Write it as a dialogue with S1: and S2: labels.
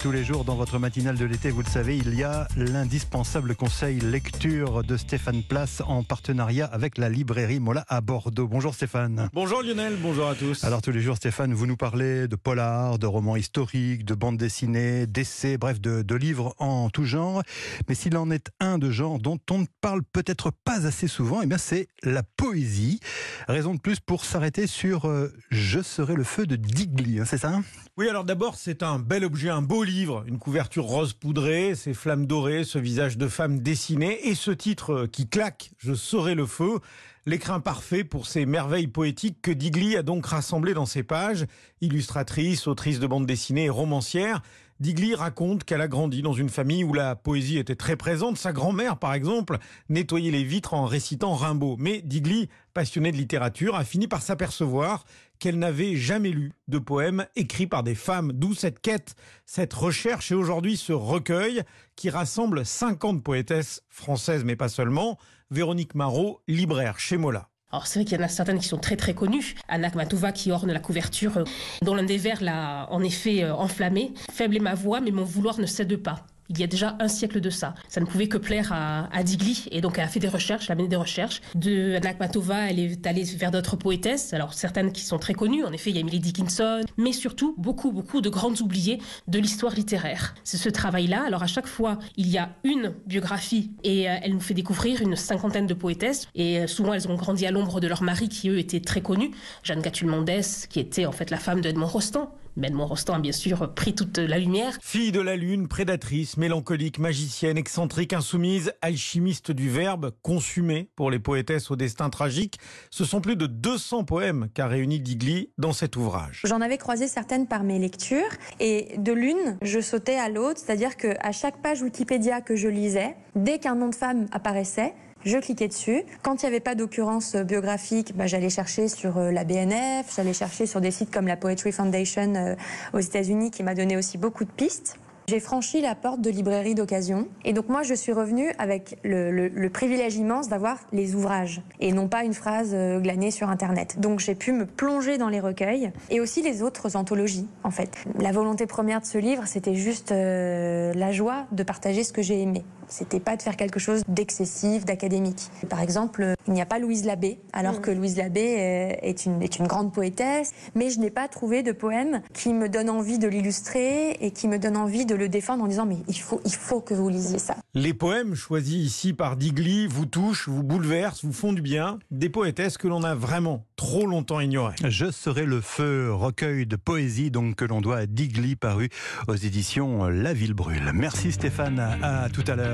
S1: tous les jours dans votre matinale de l'été, vous le savez, il y a l'indispensable conseil lecture de Stéphane Place en partenariat avec la librairie Mola à Bordeaux. Bonjour Stéphane.
S2: Bonjour Lionel, bonjour à tous.
S1: Alors tous les jours Stéphane, vous nous parlez de polar, de romans historiques, de bandes dessinées, d'essais, bref, de, de livres en tout genre. Mais s'il en est un de genre dont on ne parle peut-être pas assez souvent, eh bien c'est la poésie. Raison de plus pour s'arrêter sur euh, Je serai le feu de Digli, hein, c'est ça
S2: Oui, alors d'abord, c'est un bel objet, un beau livre, une couverture rose poudrée, ces flammes dorées, ce visage de femme dessiné et ce titre qui claque, Je serai le feu. L'écrin parfait pour ces merveilles poétiques que Digli a donc rassemblées dans ses pages. Illustratrice, autrice de bande dessinée et romancière, Digli raconte qu'elle a grandi dans une famille où la poésie était très présente. Sa grand-mère, par exemple, nettoyait les vitres en récitant Rimbaud. Mais Digli, passionnée de littérature, a fini par s'apercevoir qu'elle n'avait jamais lu de poèmes écrits par des femmes. D'où cette quête, cette recherche et aujourd'hui ce recueil qui rassemble 50 poétesses françaises, mais pas seulement. Véronique Marot, libraire chez Mola.
S3: Alors c'est vrai qu'il y en a certaines qui sont très très connues. Anna Kmatova qui orne la couverture, euh, dont l'un des vers l'a en effet euh, enflammé. Faible est ma voix, mais mon vouloir ne cède pas il y a déjà un siècle de ça. Ça ne pouvait que plaire à, à Digli, et donc elle a fait des recherches, elle a mené des recherches. De Anna elle est allée vers d'autres poétesses, alors certaines qui sont très connues, en effet, il y a Emily Dickinson, mais surtout beaucoup, beaucoup de grandes oubliées de l'histoire littéraire. C'est ce travail-là, alors à chaque fois, il y a une biographie, et euh, elle nous fait découvrir une cinquantaine de poétesses, et euh, souvent elles ont grandi à l'ombre de leur mari, qui eux étaient très connus. Jeanne Gatule-Mondès, qui était en fait la femme d'Edmond Rostand, Edmond Rostand a bien sûr pris toute la lumière.
S2: Fille de la lune, prédatrice, mélancolique, magicienne, excentrique, insoumise, alchimiste du verbe, consumée pour les poétesses au destin tragique, ce sont plus de 200 poèmes qu'a réuni Digli dans cet ouvrage.
S4: J'en avais croisé certaines par mes lectures et de l'une, je sautais à l'autre, c'est-à-dire qu'à chaque page Wikipédia que je lisais, dès qu'un nom de femme apparaissait, je cliquais dessus. Quand il n'y avait pas d'occurrence biographique, bah, j'allais chercher sur euh, la BNF, j'allais chercher sur des sites comme la Poetry Foundation euh, aux États-Unis qui m'a donné aussi beaucoup de pistes. J'ai franchi la porte de librairie d'occasion et donc moi je suis revenue avec le, le, le privilège immense d'avoir les ouvrages et non pas une phrase euh, glanée sur internet. Donc j'ai pu me plonger dans les recueils et aussi les autres anthologies en fait. La volonté première de ce livre c'était juste euh, la joie de partager ce que j'ai aimé. C'était pas de faire quelque chose d'excessif, d'académique. Par exemple, il n'y a pas Louise Labbé, alors mmh. que Louise Labbé euh, est une, est une grande poétesse, mais je n'ai pas trouvé de poème qui me donne envie de l'illustrer et qui me donne envie de le défendre en disant mais il faut, il faut que vous lisiez ça.
S2: Les poèmes choisis ici par Digli vous touchent, vous bouleversent, vous font du bien. Des poétesses que l'on a vraiment trop longtemps ignorées.
S1: Je serai le feu, recueil de poésie donc que l'on doit à Digli paru aux éditions La Ville Brûle. Merci Stéphane, à, à tout à l'heure.